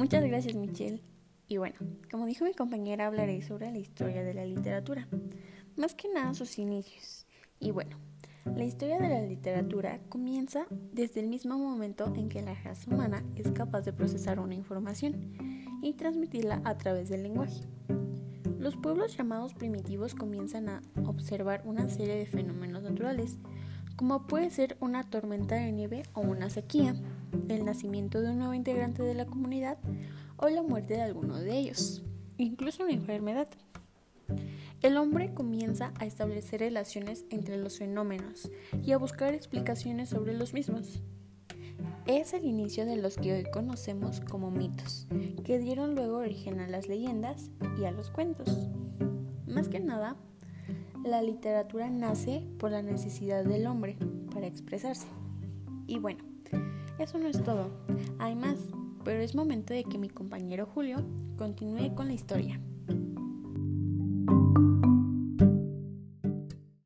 Muchas gracias Michelle. Y bueno, como dijo mi compañera, hablaré sobre la historia de la literatura, más que nada sus inicios. Y bueno, la historia de la literatura comienza desde el mismo momento en que la raza humana es capaz de procesar una información y transmitirla a través del lenguaje. Los pueblos llamados primitivos comienzan a observar una serie de fenómenos naturales, como puede ser una tormenta de nieve o una sequía, el nacimiento de un nuevo integrante de la comunidad o la muerte de alguno de ellos, incluso una enfermedad. El hombre comienza a establecer relaciones entre los fenómenos y a buscar explicaciones sobre los mismos. Es el inicio de los que hoy conocemos como mitos, que dieron luego origen a las leyendas y a los cuentos. Más que nada, la literatura nace por la necesidad del hombre para expresarse. Y bueno, eso no es todo, hay más, pero es momento de que mi compañero Julio continúe con la historia.